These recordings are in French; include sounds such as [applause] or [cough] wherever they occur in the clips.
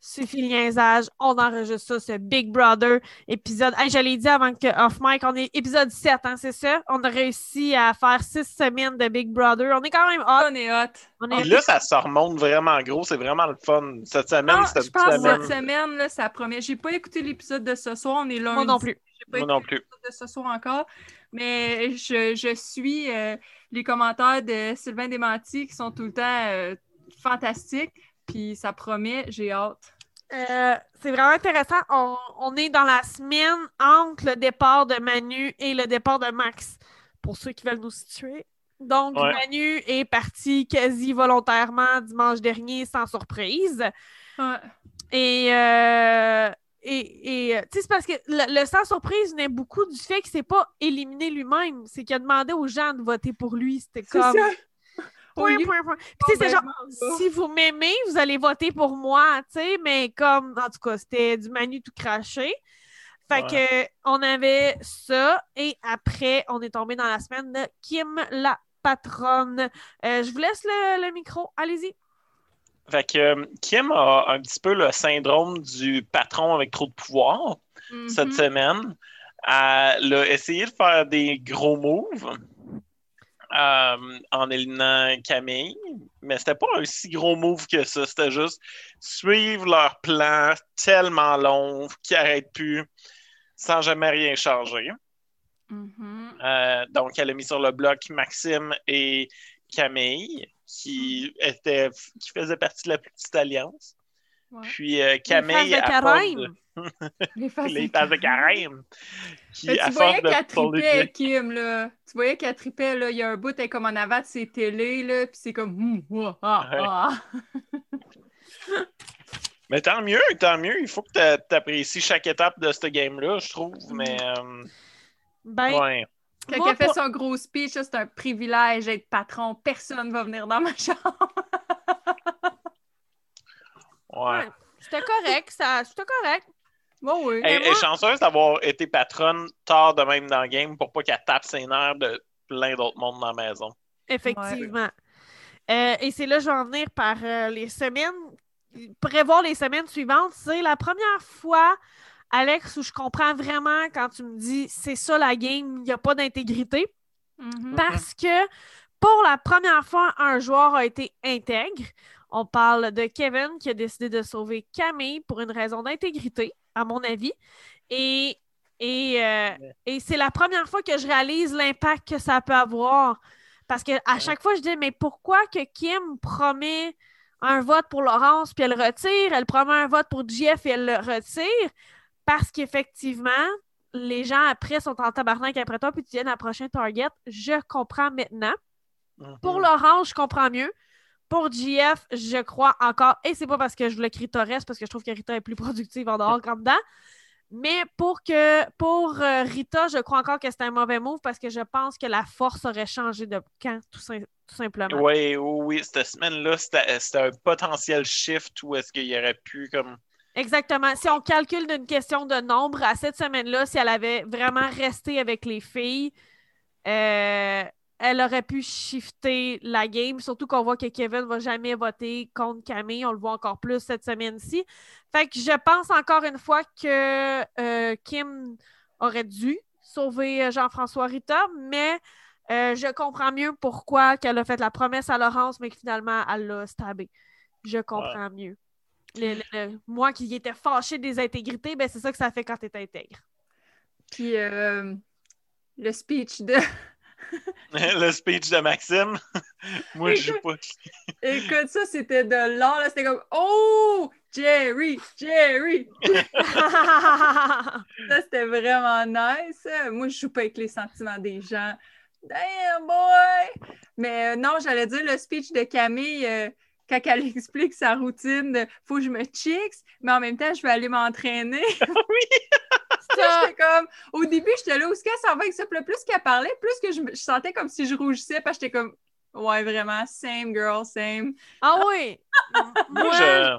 suffit le niaisage, on enregistre ça, ce Big Brother épisode. Hey, je l'ai dit avant que off mic, on est épisode 7, hein, c'est ça? On a réussi à faire six semaines de Big Brother. On est quand même hot. On est hot. On est Puis là, ça se remonte vraiment gros. C'est vraiment le fun. Cette semaine, Non, c'était je que cette semaine, là, ça promet. J'ai pas écouté l'épisode de ce soir, on est lundi. Moi non plus. Pas Moi non écouté plus. l'épisode de ce soir encore. Mais je, je suis euh, les commentaires de Sylvain Desmentis qui sont tout le temps euh, fantastiques. Puis ça promet, j'ai hâte. Euh, c'est vraiment intéressant. On, on est dans la semaine entre le départ de Manu et le départ de Max, pour ceux qui veulent nous situer. Donc, Ouais. Manu est parti quasi volontairement dimanche dernier, sans surprise. Ouais. Et, euh, et, et, euh, tu sais, c'est parce que le, le sans surprise venait beaucoup du fait qu'il s'est pas éliminé lui-même. C'est qu'il a demandé aux gens de voter pour lui. C'était C'est comme. ça. Point, Au lieu- point, point. Puis, tu sais, c'est genre, si vous m'aimez, vous allez voter pour moi, tu sais, mais comme, en tout cas, c'était du Manu tout craché. Fait que, on avait ça, et après, on est tombé dans la semaine de Kim la patronne. Euh, je vous laisse le, le micro, allez-y. Fait que euh, Kim a un petit peu le syndrome du patron avec trop de pouvoir Mhm. cette semaine. Elle a essayé de faire des gros moves euh, en éliminant Camille, mais c'était pas un si gros move que ça. C'était juste suivre leur plan tellement long qui n'arrête plus sans jamais rien changer. Mhm. Euh, donc, elle a mis sur le bloc Maxime et Camille, qui, était, qui faisaient partie de la plus petite alliance. Ouais. Puis euh, Les Camille, faces de à force carême. de- [laughs] Les faces les de phases de carême. qui, tu voyais de qu'elle tripait, Kim, là. Tu voyais qu'elle tripait, là. Il y a un bout, elle est comme en avant de ses télés, là. Puis c'est comme... hum, ouah, ah, Ouais. ah. [laughs] Mais tant mieux, tant mieux. Il faut que tu apprécies chaque étape de ce game-là, je trouve. Mais, euh, Ben, ouais. Quand Moi, elle fait son gros speech, là, c'est un privilège d'être patron. Personne va venir dans ma [laughs] chambre. Ouais. c'était correct, ça, c'était correct. Bon, oui. Elle, moi- est chanceuse d'avoir été patronne tard de même dans le game pour pas qu'elle tape ses nerfs de plein d'autres mondes dans la maison. Effectivement. Euh, et c'est là que je vais en venir par euh, les semaines. Prévoir les semaines suivantes, c'est la première fois, Alex, où je comprends vraiment quand tu me dis c'est ça la game, il n'y a pas d'intégrité. Mhm. Parce que pour la première fois, un joueur a été intègre. On parle de Kevin qui a décidé de sauver Camille pour une raison d'intégrité, à mon avis. Et, et, euh, et c'est la première fois que je réalise l'impact que ça peut avoir. Parce que à chaque fois, je dis, mais pourquoi que Kim promet un vote pour Laurence puis elle le retire, elle promet un vote pour JF et elle le retire? Parce qu'effectivement, les gens après sont en tabarnak après toi puis tu viens à la prochaine target. Je comprends maintenant. Pour Mhm. Laurence, je comprends mieux. Pour JF, je crois encore, et c'est pas parce que je voulais que Rita reste, parce que je trouve que Rita est plus [laughs] productive en dehors qu'en dedans. Mais pour que pour euh, Rita, je crois encore que c'était un mauvais move parce que je pense que la force aurait changé de camp, tout, sim- tout simplement. Oui, oui, oui, cette semaine-là, c'était un potentiel shift où est-ce qu'il aurait pu comme. Exactement. Si on calcule d'une question de nombre, à cette semaine-là, si elle avait vraiment resté avec les filles, euh, elle aurait pu shifter la game. Surtout qu'on voit que Kevin va jamais voter contre Camille. On le voit encore plus cette semaine-ci. Fait que je pense encore une fois que euh, Kim aurait dû sauver euh, Jean-François Rita, mais euh, je comprends mieux pourquoi qu'elle a fait la promesse à Laurence, mais que finalement, elle l'a stabé. Je comprends mieux. Le- le- le- moi qui étais fâché des intégrités, ben c'est ça que ça fait quand tu es intègre. Puis euh, le speech de... [laughs] [laughs] le speech de Maxime. [laughs] Moi, je joue pas. Écoute, ça, c'était de l'or. C'était comme « Oh! Jerry! Jerry! » Ça, c'était vraiment nice. Moi, je joue pas avec les sentiments des gens. Damn, boy! Mais euh, non, j'allais dire le speech de Camille, euh, quand elle [laughs] explique sa routine de « Faut que je me chicks, mais en même temps, je vais aller m'entraîner. [laughs] » [laughs] Ça, J'étais comme... Au début, j'étais là, où est-ce qu'elle s'en va avec ça? Puis plus qu'elle parlait, plus que je, sentais comme si je rougissais, parce que j'étais comme « Ouais, vraiment, same girl, same. » ah oui! Moi, moi, je.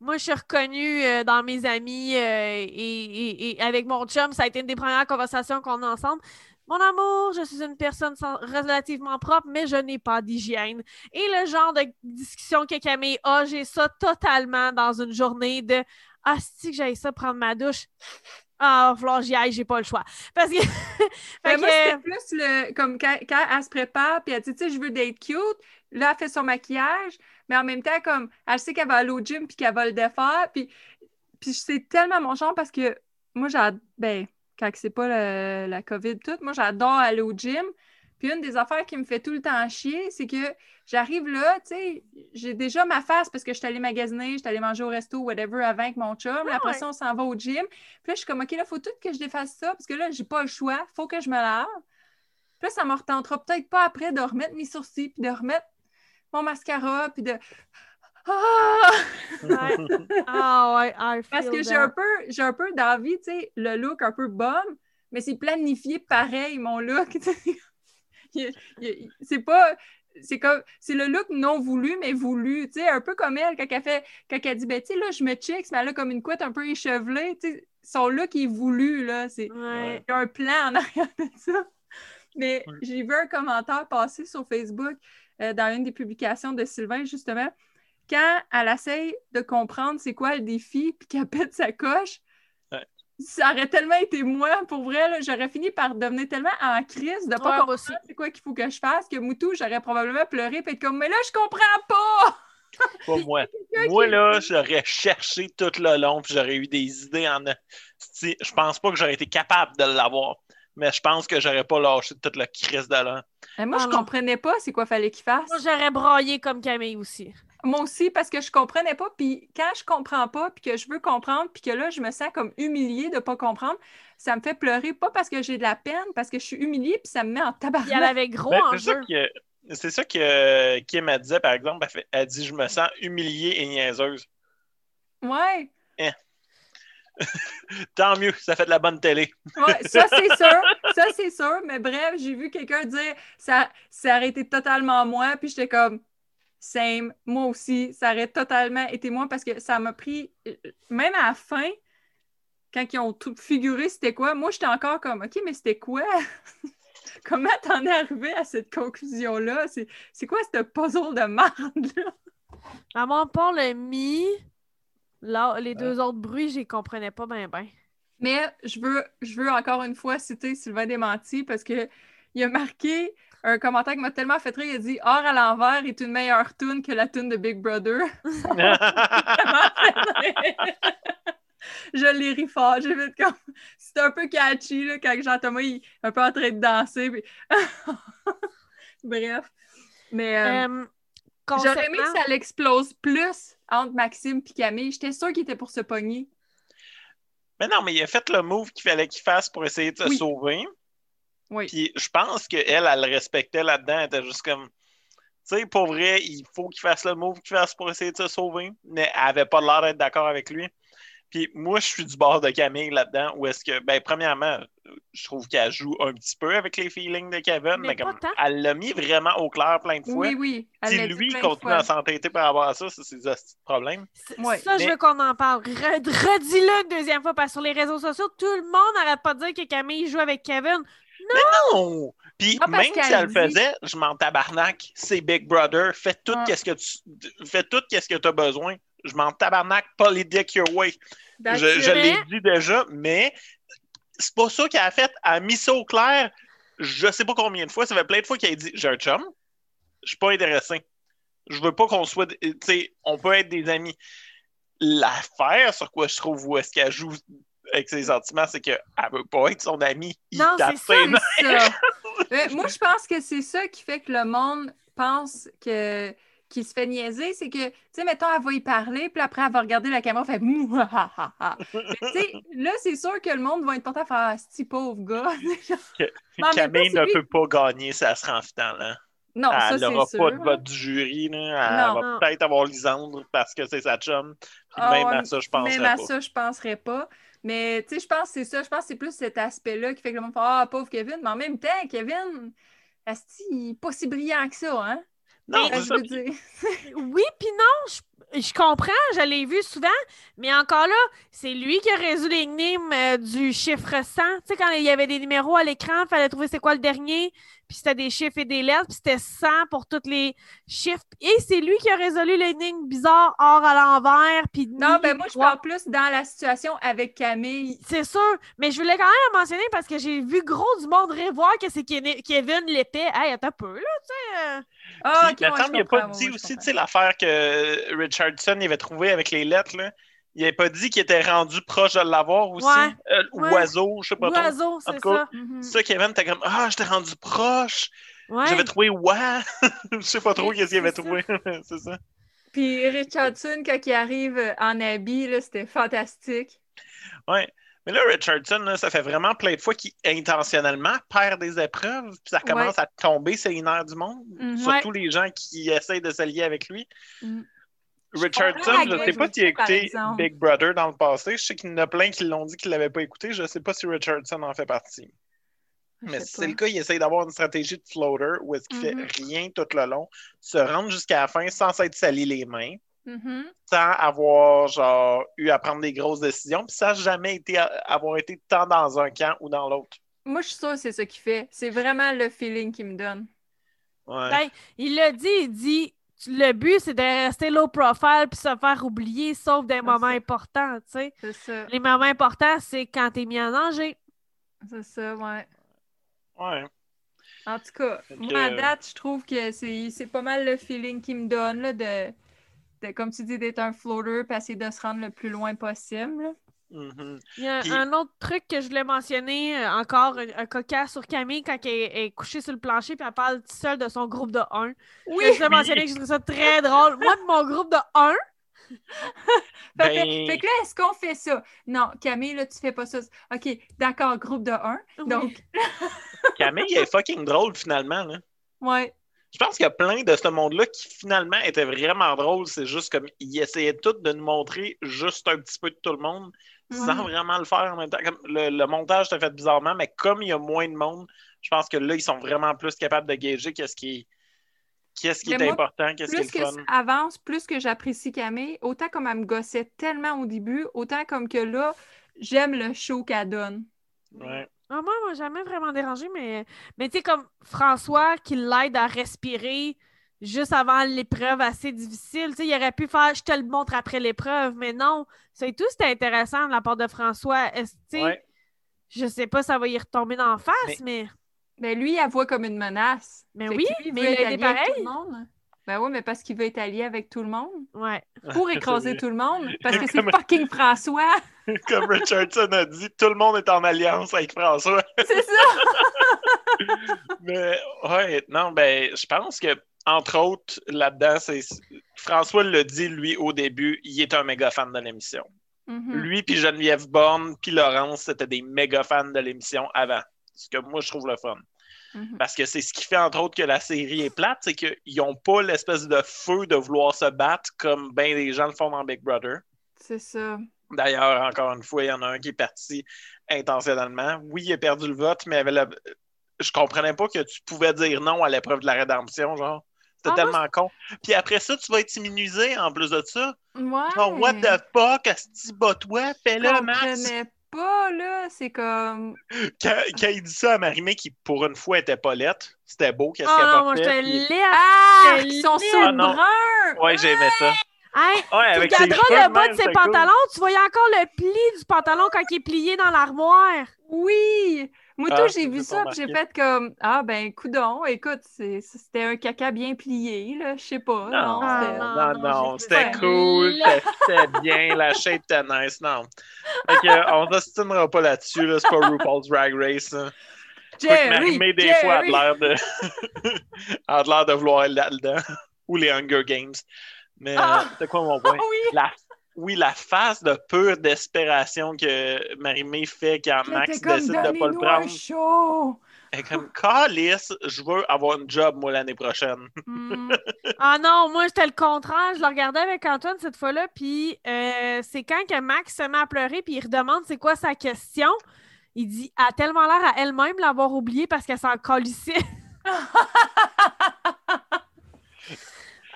moi, je suis reconnue euh, dans mes amis euh, et, et- et avec mon chum. Ça a été une des premières conversations qu'on a ensemble. Mon amour, je suis une personne sans- relativement propre, mais je n'ai pas d'hygiène. Et le genre de discussion que Camille a, j'ai ça totalement dans une journée de Ah, si que j'aille ça prendre ma douche? Ah, que j'y aille, j'ai pas le choix. Parce que. [laughs] Fait moi, que- c'était plus le, comme quand, quand elle se prépare, puis elle dit, tu sais, je veux d'être cute. Là, elle fait son maquillage, mais en même temps, comme, elle sait qu'elle va aller au gym, puis qu'elle va le défaire. Puis, puis c'est tellement mon genre parce que moi, j'adore, ben, quand c'est pas la COVID, tout, moi, j'adore aller au gym. Puis une des affaires qui me fait tout le temps chier, c'est que j'arrive là, tu sais, j'ai déjà ma face parce que je suis allée magasiner, je suis allée manger au resto, whatever, avant avec mon chum. Là, après ouais. ça, on s'en va au gym. Puis là, je suis comme, OK, là, faut tout que je défasse ça parce que là, j'ai pas le choix. Faut que je me lave. Puis là, ça me retentera peut-être pas après de remettre mes sourcils, puis de remettre mon mascara, puis de. [laughs] Ah! Ouais. Ah I Parce que j'ai un peu, j'ai un peu d'envie, tu sais, le look un peu bum, mais c'est planifié pareil, mon look. [laughs] c'est pas. C'est comme c'est le look non voulu, mais voulu. Tu sais, un peu comme elle, quand elle fait, quand elle dit, ben, tu sais, là, je me chicks, mais elle a comme une couette un peu échevelée. Tu sais, son look est voulu, là. C'est Ouais. il y a un plan en arrière de ça. Mais Ouais. j'ai vu un commentaire passer sur Facebook euh, dans une des publications de Sylvain, justement. Quand elle essaye de comprendre c'est quoi le défi, puis qu'elle pète sa coche, Ouais. ça aurait tellement été moi, pour vrai, là, j'aurais fini par devenir tellement en crise de Ouais, pas moi comprendre c'est quoi qu'il faut que je fasse, que Moutou, j'aurais probablement pleuré, puis être comme, mais là, je comprends pas! [laughs] Pas moi. [laughs] Moi, là, j'aurais cherché tout le long, puis j'aurais eu des idées en. Je pense pas que j'aurais été capable de l'avoir, mais je pense que j'aurais pas lâché toute la crise de là. Mais moi, Ah je comprenais pas c'est quoi fallait qu'il fasse. Moi, j'aurais braillé comme Camille aussi. Moi aussi, parce que je comprenais pas. Puis quand je comprends pas, puis que je veux comprendre, puis que là, je me sens comme humiliée de pas comprendre, ça me fait pleurer. Pas parce que j'ai de la peine, parce que je suis humiliée, puis ça me met en Puis elle tabarnak. avait gros Ben, en c'est ça jeu. que c'est ça que Kim a dit, par exemple. Elle, fait- elle dit Je me sens humiliée et niaiseuse. Ouais. [laughs] Tant mieux, ça fait de la bonne télé. Ouais, ça c'est [laughs] sûr, ça c'est sûr, mais bref, j'ai vu quelqu'un dire ça, ça aurait été totalement moi, puis j'étais comme same, moi aussi, ça aurait totalement été moi parce que ça m'a pris, euh, même à la fin, quand ils ont tout figuré c'était quoi, moi j'étais encore comme ok, mais c'était quoi? [laughs] Comment t'en es arrivé à cette conclusion-là? C'est, c'est quoi ce puzzle de merde-là? À mon part, le mi, là, les deux autres bruits, je les comprenais pas bien, bien. Mais je veux, je veux encore une fois citer Sylvain Desmentis parce que il a marqué un commentaire qui m'a tellement fait rire. Il a dit Or à l'envers est une meilleure tune que la tune de Big Brother. [laughs] je l'ai ri fort. J'ai comme. C'était un peu catchy là, quand Jean-Thomas il est un peu en train de danser. puis- [laughs] Bref. Mais euh, Euh, j'aurais aimé que ça l'explose plus entre Maxime et Camille. J'étais sûre qu'il était pour se pogner. mais non, mais il a fait le move qu'il fallait qu'il fasse pour essayer de se Oui. sauver. Oui. Puis je pense qu'elle, elle le respectait là-dedans. Elle était juste comme. Tu sais, pour vrai, il faut qu'il fasse le move qu'il fasse pour essayer de se sauver. Mais elle avait pas l'air d'être d'accord avec lui. Puis moi, je suis du bord de Camille là-dedans, où est-ce que, ben, premièrement, je trouve qu'elle joue un petit peu avec les feelings de Kevin, Mais mais, pas comme tant. elle l'a mis vraiment au clair plein de fois. Oui, oui. elle si lui plein de continue fois. à s'entêter par rapport à ça, c'est ses problèmes. Ouais. Ça, je veux qu'on en parle. Re- Redis-le une deuxième fois, parce que sur les réseaux sociaux, tout le monde n'arrête pas de dire que Camille joue avec Kevin. Non! Puis même si elle le faisait, je m'en tabarnak. C'est Big Brother. Fais tout Ouais. qu'est-ce que tu fais tout qu'est-ce que tu as besoin. Je m'en tabarnak, pas les dick your way. Je, l'ai dit déjà, mais c'est pas ça qu'elle a fait. Elle a mis ça au clair. Je sais pas combien de fois. Ça fait plein de fois qu'elle a dit J'ai un chum. Je suis pas intéressé. Je veux pas qu'on soit. Tu sais, on peut être des amis. L'affaire sur quoi je trouve où est-ce qu'elle joue avec ses sentiments, c'est qu'elle veut pas être son amie. Non, c'est ça. Mais moi, je pense que c'est ça qui fait que le monde pense que qu'il se fait niaiser, c'est que, tu sais, mettons, elle va y parler, puis après, elle va regarder la caméra, elle fait. Mais [laughs] tu sais, là, c'est sûr que le monde va être porté à faire Ah, ce petit pauvre gars? [laughs] Camille ne peut pas gagner si elle se rend en finale. hein. non, ça, elle n'aura pas de vote du jury. Là. Elle Non. va Non. peut-être avoir Lisandre parce que c'est sa chum. Puis Ah, même à ça, je penserais Même à pas. ça, je penserais pas. Mais tu sais, je pense que c'est ça. Je pense que c'est plus cet aspect-là qui fait que le monde fait Ah, pauvre Kevin. Mais en même temps, Kevin, asti, il est pas si brillant que ça, hein? Non, je veux dire. [laughs] Oui, puis non, je, je comprends, je l'ai vu souvent, mais encore là, c'est lui qui a résolu l'énigme euh, du chiffre 100. Tu sais, quand il y avait des numéros à l'écran, il fallait trouver c'est quoi le dernier, puis c'était des chiffres et des lettres, puis c'était 100 pour tous les chiffres. Et c'est lui qui a résolu l'énigme bizarre, or à l'envers, puis Non, ben moi, je parle plus dans la situation avec Camille. C'est sûr, mais je voulais quand même mentionner parce que j'ai vu gros du monde revoir que c'est Kevin l'épée. Hey, attends un peu, là, tu sais. euh. Ah, Puis, ok, ouais, attends, je il n'a pas dit ouais, aussi, tu sais, l'affaire que Richardson il avait trouvé avec les lettres, là. Il n'avait pas dit qu'il était rendu proche de l'avoir aussi. Ouais. Euh, Ouais. Oiseau, je sais pas trop. Oiseau, c'est ça. Mhm. Ça, Kevin, t'es comme Ah, j'étais rendu proche. J'avais trouvé ouais. [laughs] Je sais pas trop qu'est-ce qu'il avait trouvé. [laughs] c'est ça. Puis Richardson, quand il arrive en habit, là, c'était fantastique. Ouais. Mais là, Richardson, là, ça fait vraiment plein de fois qu'il intentionnellement perd des épreuves, puis ça commence à tomber les nerfs du monde. Mhm. Surtout les gens qui essayent de s'allier avec lui. Mhm. Richardson, je ne sais pas s'il a écouté. Big Brother dans le passé. Je sais qu'il y en a plein qui l'ont dit qu'il ne l'avaient pas écouté. Je ne sais pas si Richardson en fait partie. Mais si c'est le cas, il essaye d'avoir une stratégie de floater où est-ce qu'il fait rien tout le long, se rendre jusqu'à la fin sans s'être sali les mains, Mhm. sans avoir genre eu à prendre des grosses décisions, puis ça n'a jamais été avoir été tant dans un camp ou dans l'autre. Moi, je suis sûre que c'est ça qu'il fait. C'est vraiment le feeling qu'il me donne. Ouais. Ben, il l'a dit, il dit le but, c'est de rester low profile puis se faire oublier, sauf des moments ça. importants, tu sais. C'est ça. Les moments importants, c'est quand t'es mis en danger. C'est ça, ouais. Ouais. En tout cas, Fait moi, à date, je trouve que c'est c'est pas mal le feeling qu'il me donne, là, de, de, comme tu dis, d'être un floater, puis essayer de se rendre le plus loin possible. Mhm. Il y a Puis- un autre truc que je voulais mentionner, euh, encore un, un cocasse sur Camille quand elle est, est couchée sur le plancher puis elle parle seule de son groupe de 1. Oui! je voulais mentionner que je trouve ça très [laughs] drôle. Moi, de mon groupe de 1, Fait, que- Ben- fait que là, est-ce qu'on fait ça? Non, Camille, là, tu fais pas ça. OK, d'accord, groupe de 1. Donc, Camille est fucking drôle finalement. Là. ouais. Je pense qu'il y a plein de ce monde-là qui finalement étaient vraiment drôles. C'est juste comme ils essayaient tous de nous montrer juste un petit peu de tout le monde sans vraiment le faire en même temps. Comme le, le montage était fait bizarrement, mais comme il y a moins de monde, je pense que là, ils sont vraiment plus capables de gager qu'est-ce qui est, qu'est-ce qui Mais est moi, important, qu'est-ce qui Plus est que ça fun. avance, plus que j'apprécie Camille, autant comme elle me gossait tellement au début, autant comme que là, j'aime le show qu'elle donne. Ouais. Ah, moi, moi, jamais vraiment dérangé, mais, mais tu sais, comme François qui l'aide à respirer juste avant l'épreuve assez difficile. Tu sais, il aurait pu faire je te le montre après l'épreuve, mais non. Ça et tout, c'était intéressant de la part de François. Est-ce, tu sais, Ouais. Je sais pas, ça va y retomber dans la face, mais. Mais lui, elle voit comme une menace. Mais oui, mais il a avec pareil. tout le monde. Ben oui, mais parce qu'il veut être allié avec tout le monde. Ouais. Pour écraser tout le monde. Parce que c'est Comme- fucking François. [laughs] Comme Richardson a dit, tout le monde est en alliance avec François. [laughs] C'est ça. [laughs] Mais ouais, non, ben, je pense que, entre autres, là-dedans, c'est. François l'a dit, lui, au début, il est un méga fan de l'émission. Mhm. Lui, puis Geneviève Borne, puis Laurence, c'était des méga fans de l'émission avant. Ce que moi, je trouve le fun. Mhm. Parce que c'est ce qui fait, entre autres, que la série est plate, c'est qu'ils n'ont pas l'espèce de feu de vouloir se battre comme bien des gens le font dans Big Brother. C'est ça. D'ailleurs, encore une fois, il y en a un qui est parti intentionnellement. Oui, il a perdu le vote, mais avec la- je comprenais pas que tu pouvais dire non à l'épreuve de la rédemption, genre. C'était Ah, moi, tellement con. Puis après ça, tu vas être immunisé en plus de ça. Ouais. Genre, what the fuck, asti, bat-toi, Je fais-le, Max. comprenais pas, là. C'est comme. Quand, quand il dit ça à Marimé, qui pour une fois était pas lettre, c'était beau, qu'est-ce Oh qu'elle non, moi, portait, j'étais puis- laide. Ah! Ils sont est- sous Ah, brun! Ouais, j'aimais ça. Hey, Ouais, tu regarderas le bas de ses cool. pantalons, tu voyais encore le pli du pantalon quand il est plié dans l'armoire. Oui! Moi, Ah, tout, j'ai j'ai vu ça, puis j'ai fait comme Ah, ben, coudon, écoute, c'était un caca bien plié, là, je sais pas. Non, Non, Ah, c'était- non. non, non, j'ai c'était cool, c'était- bien, la shape était nice, non. Fait que, on s'ostinera pas là-dessus, là, c'est pas RuPaul's Drag Race. hein. Jerry! Marimé, des fois, a l'air de... [laughs] a de l'air de vouloir être là-dedans. Ou les Hunger Games. Mais Ah! c'est quoi mon point? Ah oui! La... Oui, la phase de pure desperation que Marimé fait quand Max J'étais décide de pas le prendre. un show! Elle est comme, Calice, je veux avoir une job, moi, l'année prochaine. Hmm. [laughs] Ah non, moi, c'était le contraire. Je le regardais avec Antoine cette fois-là, puis euh, c'est quand que Max se met à pleurer, puis il redemande c'est quoi sa question. Il dit a tellement l'air à elle-même l'avoir oublié parce qu'elle s'en colissait. [laughs] [laughs]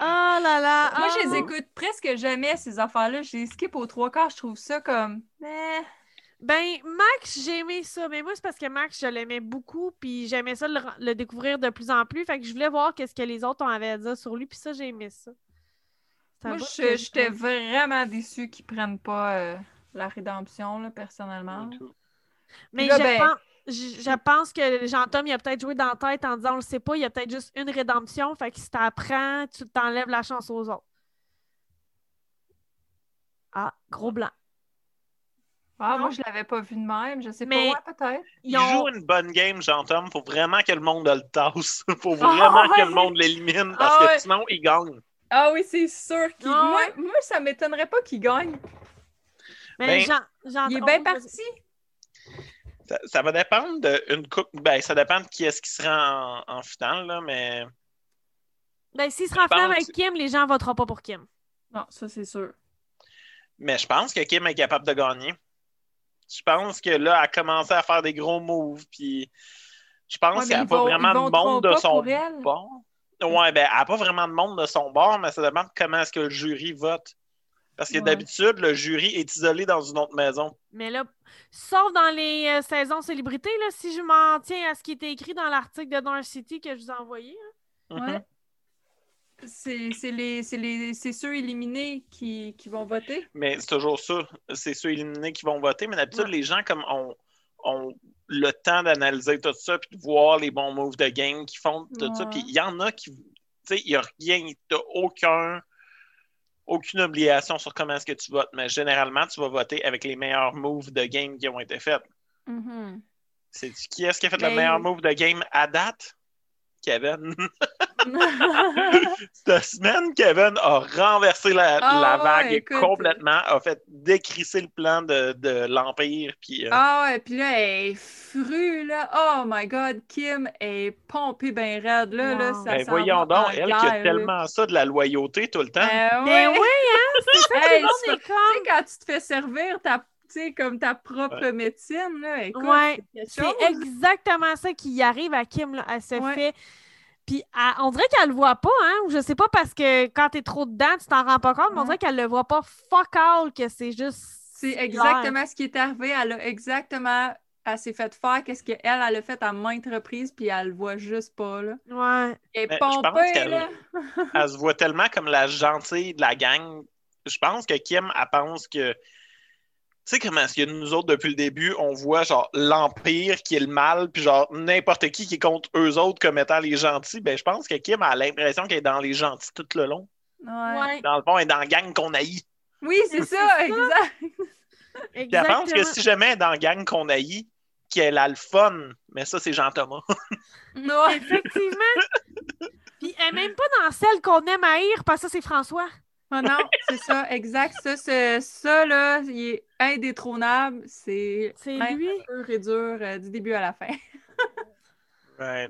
Ah là là! Moi, je les ah. écoute presque jamais, ces affaires-là. Je les skip aux trois quarts. Je trouve ça comme. Eh. Ben, Max, j'ai aimé ça. Mais moi, c'est parce que Max, je l'aimais beaucoup. Puis j'aimais ça le, le découvrir de plus en plus. Fait que je voulais voir qu'est-ce que les autres avaient à dire sur lui. Puis ça, j'ai aimé ça. Moi, j'étais vraiment déçue qu'ils prennent pas euh, la rédemption, là, personnellement. Mais là, je, ben- pense, je, pense que Jean-Tom, il a peut-être joué dans la tête en disant on le sait pas, il y a peut-être juste une rédemption. Fait que si t'apprends, tu t'enlèves la chance aux autres. Ah, gros blanc. Ah, Non? moi, je l'avais pas vu de même. Je sais Mais- pas. Ouais, peut-être. Il Ils ont- joue une bonne game, Jean-Tom. Faut vraiment que le monde le tasse. [laughs] Faut vraiment ouais. que le monde l'élimine parce Ah que ouais. sinon, il gagne. Ah oui, c'est sûr qu'il. Ah moi, moi, ça m'étonnerait pas qu'il gagne. Mais Ben, Jean, Jean- Il est oh, bien parti. Ça, ça va dépendre d'une coupe. Ben, ça dépend de qui est-ce qui sera en, en finale, là, mais Ben, s'il se rend en finale avec Kim, les gens voteront pas pour Kim. Non, ça, c'est sûr. Mais je pense que Kim est capable de gagner. Je pense que là, elle a commencé à faire des gros moves, puis je pense Ouais, qu'elle n'a pas vraiment de monde de son bord. Ouais, ben, elle n'a pas vraiment de monde de son bord, mais ça dépend de comment est-ce que le jury vote. Parce que Ouais. d'habitude, le jury est isolé dans une autre maison. Mais là, sauf dans les euh, saisons célébrités, là, si je m'en tiens à ce qui était écrit dans l'article de North City que je vous ai envoyé. là. Mhm. Ouais. C'est c'est les, c'est les, c'est ceux éliminés qui, qui vont voter. Mais c'est toujours ça. C'est ceux éliminés qui vont voter. Mais d'habitude, Ouais. les gens, comme ont, ont le temps d'analyser tout ça, puis de voir les bons moves de game qu'ils font, tout ça. Puis il y en a qui. Tu sais, il n'y a rien, t'as aucun. Aucune obligation sur comment est-ce que tu votes, mais généralement, tu vas voter avec les meilleurs moves de game qui ont été faits. C'est qui est-ce qui a fait Ben, le meilleur move de game à date? Kevin. [laughs] [laughs] Cette semaine, Kevin a renversé la, Ah la ouais, vague écoute. complètement, a fait décrisser le plan de, de l'Empire. Puis, euh, Ah ouais, puis là, elle est frue, là. Oh my God, Kim est pompée ben raide, là. là ça ben, voyons donc, elle qui a là. tellement ça de la loyauté tout le temps. Ben Mais ouais. oui, hein? [laughs] C'est ça, tout Hey, le monde ça- est Tu sais, comme. quand tu te fais servir ta, tu sais, comme ta propre médecine, là, écoute, Ouais, c'est exactement ça qui arrive à Kim. Là. Elle se Ouais. fait. Puis elle- on dirait qu'elle le voit pas, hein? Ou je sais pas parce que quand t'es trop dedans, tu t'en rends pas compte, mais on dirait qu'elle le voit pas fuck all, que c'est juste. C'est exactement ce qui est arrivé. Elle a exactement... Elle s'est fait faire qu'est-ce qu'elle, elle a fait à maintes reprises, puis elle le voit juste pas, là. Ouais. Elle est je pense pompée, qu'elle- là. [laughs] Elle se voit tellement comme la gentille de la gang. Je pense que Kim, elle pense que. Tu sais comment est-ce que nous autres, depuis le début, on voit genre l'Empire qui est le mal, puis genre n'importe qui qui est contre eux autres comme étant les gentils. Ben, je pense que Kim a l'impression qu'elle est dans les gentils tout le long. Ouais. Dans le fond, elle est dans la gang qu'on haït. Oui, c'est ça, exact. [laughs] Puis elle pense que si jamais elle est dans la gang qu'on haït, qu'elle a le fun, mais ça, c'est Jean-Thomas. [laughs] Ouais. Effectivement. Puis elle est même pas dans celle qu'on aime haïr, parce que ça, c'est François. Ah non, c'est ça, exact. Ça, c'est- ça, là, il est indétrônable. C'est lui? pur et dur euh, du début à la fin. [laughs] Ouais.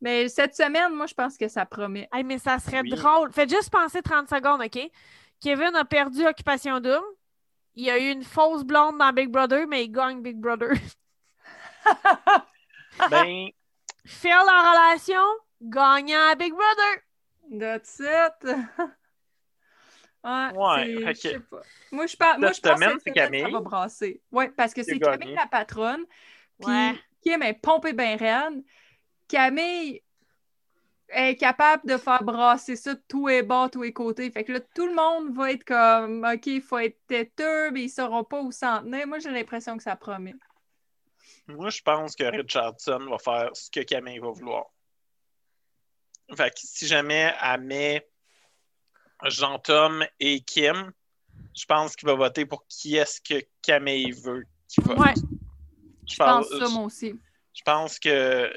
Mais cette semaine, moi, je pense que ça promet. Hey, mais ça serait Oui. drôle. Faites juste penser 30 secondes, OK? Kevin a perdu Occupation Double. Il a eu une fausse blonde dans Big Brother, mais il gagne Big Brother. [laughs] Ben, Fail en relation, gagnant à Big Brother. That's it. [laughs] ouais, je sais pas. Moi, je, pense- moi, je pense que cette semaine, ça Camille. va brasser. Oui, parce que c'est. Camille la patronne. Puis Ouais. Kim est pompée ben raide. Camille est capable de faire brasser ça de tous les bords, tous les côtés. Fait que là, tout le monde va être comme OK, il faut être têteux, mais ils sauront pas où s'en tenir. Moi, j'ai l'impression que ça promet. moi, je pense que Richardson va faire ce que Camille va vouloir. Fait que si jamais elle met Jean-Tom et Kim, je pense qu'il va voter pour qui est-ce que Camille veut qu'il vote. Ouais. Je pense ça, moi aussi. je pense que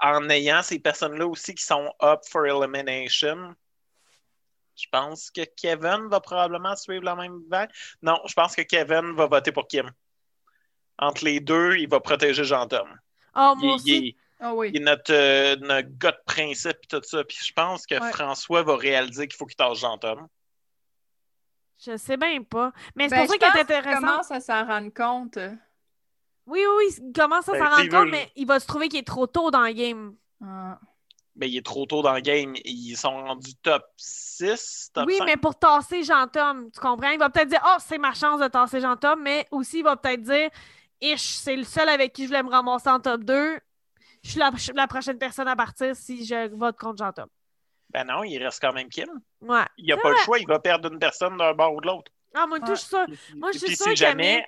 en ayant ces personnes-là aussi qui sont up for elimination, je pense que Kevin va probablement suivre la même vague. Non, je pense que Kevin va voter pour Kim. Entre les deux, il va protéger Jean-Tom. Oh, Il, moi il aussi. Ah oui. il est notre, euh, notre gars de principe et tout ça. Puis je pense que Ouais. François va réaliser qu'il faut qu'il tâche Jean-Tom. Je sais bien pas. Mais c'est Ben, pour ça qu'elle est qu'il intéressante. commence à s'en rendre compte. Oui, oui, oui, il commence à Ben, s'en rendre il compte, veut- mais il va se trouver qu'il est trop tôt dans le game. Ah. ben, il est trop tôt dans le game. Ils sont rendus top 6, top oui, 5. mais pour tasser Jean-Tom, tu comprends? Il va peut-être dire, oh, c'est ma chance de tasser Jean-Tom, mais aussi, il va peut-être dire, ish, c'est le seul avec qui je voulais me ramasser en top 2. Je suis la, la prochaine personne à partir si je vote contre Jean-Tom. Ben non, il reste quand même Kim. Ouais. Il n'y a pas le choix, il va perdre une personne d'un bord ou de l'autre. Ah, moi, tout, je suis sûre. Moi, je suis Puis sûre si que jamais,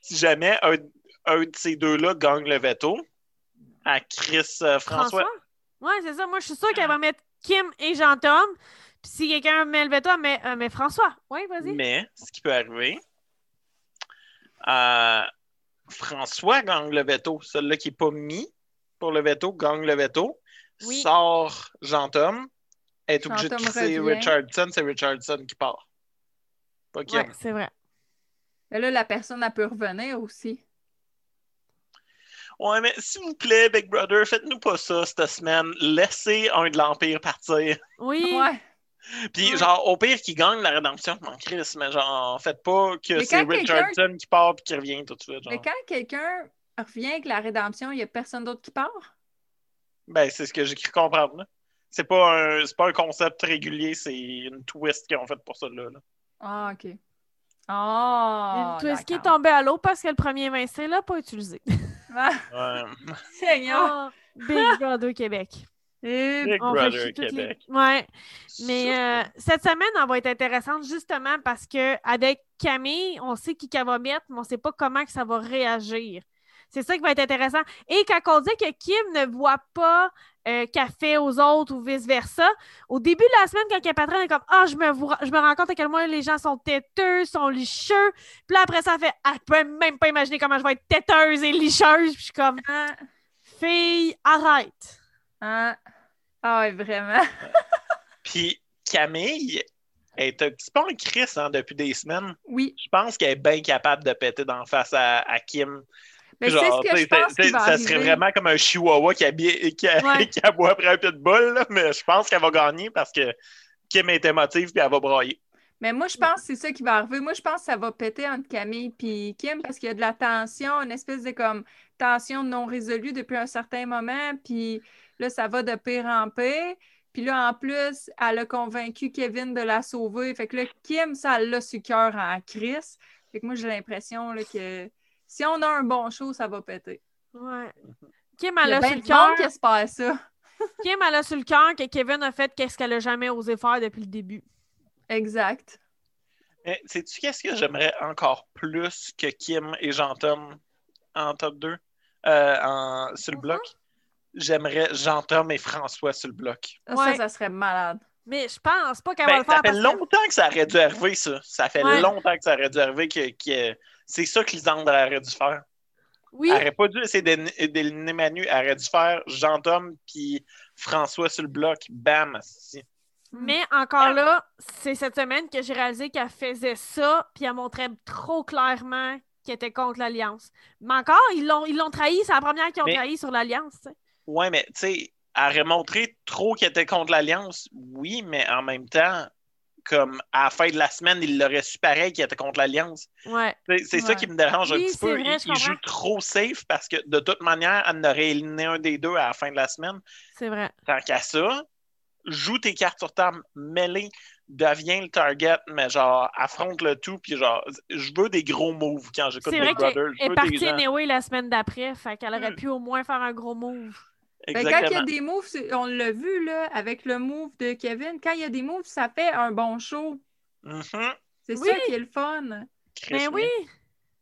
si jamais un, un de ces deux-là gagne le veto, à Chris euh, François, François? Ouais, c'est ça. Moi, je suis sûre qu'elle va mettre Kim et Jean-Tom. Puis si quelqu'un met le veto, elle met, euh, met François. Oui, vas-y. mais ce qui peut arriver, euh, François gagne le veto. Celui-là qui n'est pas mis pour le veto gagne le veto. Oui. Sort Jean-Tom. est obligé de revient. Richardson. C'est Richardson qui part. Ouais, c'est vrai. Mais là, la personne, elle peut revenir aussi. Ouais, mais s'il vous plaît, Big Brother, faites-nous pas ça cette semaine. Laissez un de l'Empire partir. Oui. Ouais. Puis, Ouais. genre, au pire, qu'il gagne la rédemption, je m'en crisse, mais genre, faites pas que c'est Richardson qui part puis qui revient tout de suite. Genre. Mais quand quelqu'un revient avec la rédemption, il n'y a personne d'autre qui part? Ben, c'est ce que j'ai cru comprendre. là. C'est pas, un, c'est pas un concept régulier, c'est une twist qu'ils ont faite pour ça là. là. Ah, OK. Ah, Une twist qui est tombée à l'eau parce que le premier vincé l'a pas utilisé. [laughs] Ah, Ouais. Seigneur! Ah, Big Brother Québec. Et- Big On Brother les- Québec. Ouais. Mais euh, cette semaine, elle va être intéressante justement parce que avec Camille, on sait qui qu'elle va mettre, mais on sait pas comment que ça va réagir. C'est ça qui va être intéressant. Et quand on dit que Kim ne voit pas euh, qu'elle fait aux autres ou vice-versa, au début de la semaine, quand elle est patronne, elle est comme Ah, je me, je me rends compte à quel point les gens sont têteux, sont licheux. Puis là, après ça, elle fait Ah, je peux même pas imaginer comment je vais être têteuse et licheuse. Puis je suis comme Ah, Fille, arrête. ah, ah ouais, vraiment. [laughs] Puis Camille est un petit peu en crise hein, depuis des semaines. Oui. Je pense qu'elle est bien capable de péter d'en face à, à Kim. Mais c'est Genre, ce que je tu sais, pense c'est- qui va ça arriver. serait vraiment comme un chihuahua qui, habille, qui, Ouais. [laughs] qui aboie après un pitbull, là, mais je pense qu'elle va gagner parce que Kim est émotive puis elle va brailler. Mais moi, je pense que c'est ça qui va arriver. Moi, je pense que ça va péter entre Camille et Kim parce qu'il y a de la tension, une espèce de comme tension non résolue depuis un certain moment. Puis là, ça va de pire en pire. Puis là, en plus, elle a convaincu Kevin de la sauver. Fait que là, Kim, ça l'a su cœur en Chris. Fait que moi, j'ai l'impression que si on a un bon show, ça va péter. Ouais. [laughs] Kim, elle a sur le cœur. qui espère ça. [laughs] Kim, elle a sur le cœur que Kevin a fait qu'est-ce qu'elle a jamais osé faire depuis le début. Exact. Mais sais-tu qu'est-ce que j'aimerais encore plus que Kim et Jean-Tom en top 2 euh, en, sur le Mhm. bloc? J'aimerais Jean-Tom et François sur le bloc. Ça, Ouais. ça serait malade. Mais je pense pas qu'elle va Ben, le faire ça fait parce que- longtemps que ça aurait dû arriver, ça. Ça fait Ouais. longtemps que ça aurait dû arriver que, que- c'est ça que Lisandre aurait dû faire. Oui, Elle aurait pas dû essayer d'é- d'éliminer Manu. Elle aurait dû faire Jean-Tom puis François sur le bloc. Bam! si. mais encore là, c'est cette semaine que j'ai réalisé qu'elle faisait ça, puis elle montrait trop clairement qu'elle était contre l'Alliance. Mais encore, ils l'ont ils l'ont trahi, c'est la première qu'ils ont Mais- trahi sur l'Alliance. Ouais, mais tu sais, elle aurait montré trop qu'elle était contre l'Alliance. Oui, mais en même temps, comme à la fin de la semaine, il l'aurait su pareil qu'elle était contre l'Alliance. Ouais. C'est c'est ça qui me dérange un petit c'est peu. vrai, il joue trop safe parce que de toute manière, elle n'aurait éliminé un des deux à la fin de la semaine. C'est vrai. Tant qu'à ça, joue tes cartes sur table, mêlée, deviens le target, mais genre, affronte le tout, puis genre, je veux des gros moves quand j'écoute C'est Big vrai Brother. qu'elle Je est veux des partie gens- anyway la semaine d'après, fait qu'elle aurait Hmm. pu au moins faire un gros move. Ben, quand il y a des moves, on l'a vu là, avec le move de Kevin, quand il y a des moves, ça fait un bon show. Mhm. C'est Oui. ça qui est le fun. Mais oui,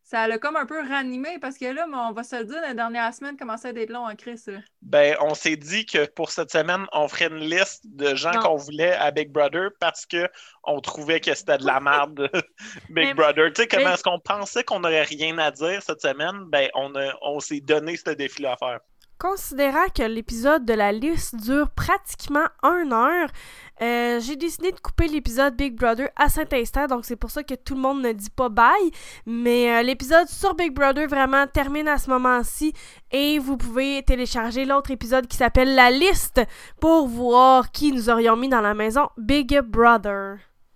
Ça l'a comme un peu ranimé parce que là, on va se le dire, la dernière semaine commençait à être long en Chris. là. Ben, on s'est dit que pour cette semaine, on ferait une liste de gens Non. qu'on voulait à Big Brother parce que on trouvait que c'était de la [laughs] merde, [laughs] Big Mais- Brother. Tu sais, comment mais- est-ce qu'on pensait qu'on n'aurait rien à dire cette semaine? Ben, on, a- on s'est donné ce défi-là à faire. Considérant que l'épisode de la liste dure pratiquement une heure, euh, j'ai décidé de couper l'épisode Big Brother à cet instant, donc c'est pour ça que tout le monde ne dit pas bye. Mais euh, l'épisode sur Big Brother vraiment termine à ce moment-ci et vous pouvez télécharger l'autre épisode qui s'appelle La liste pour voir qui nous aurions mis dans la maison Big Brother.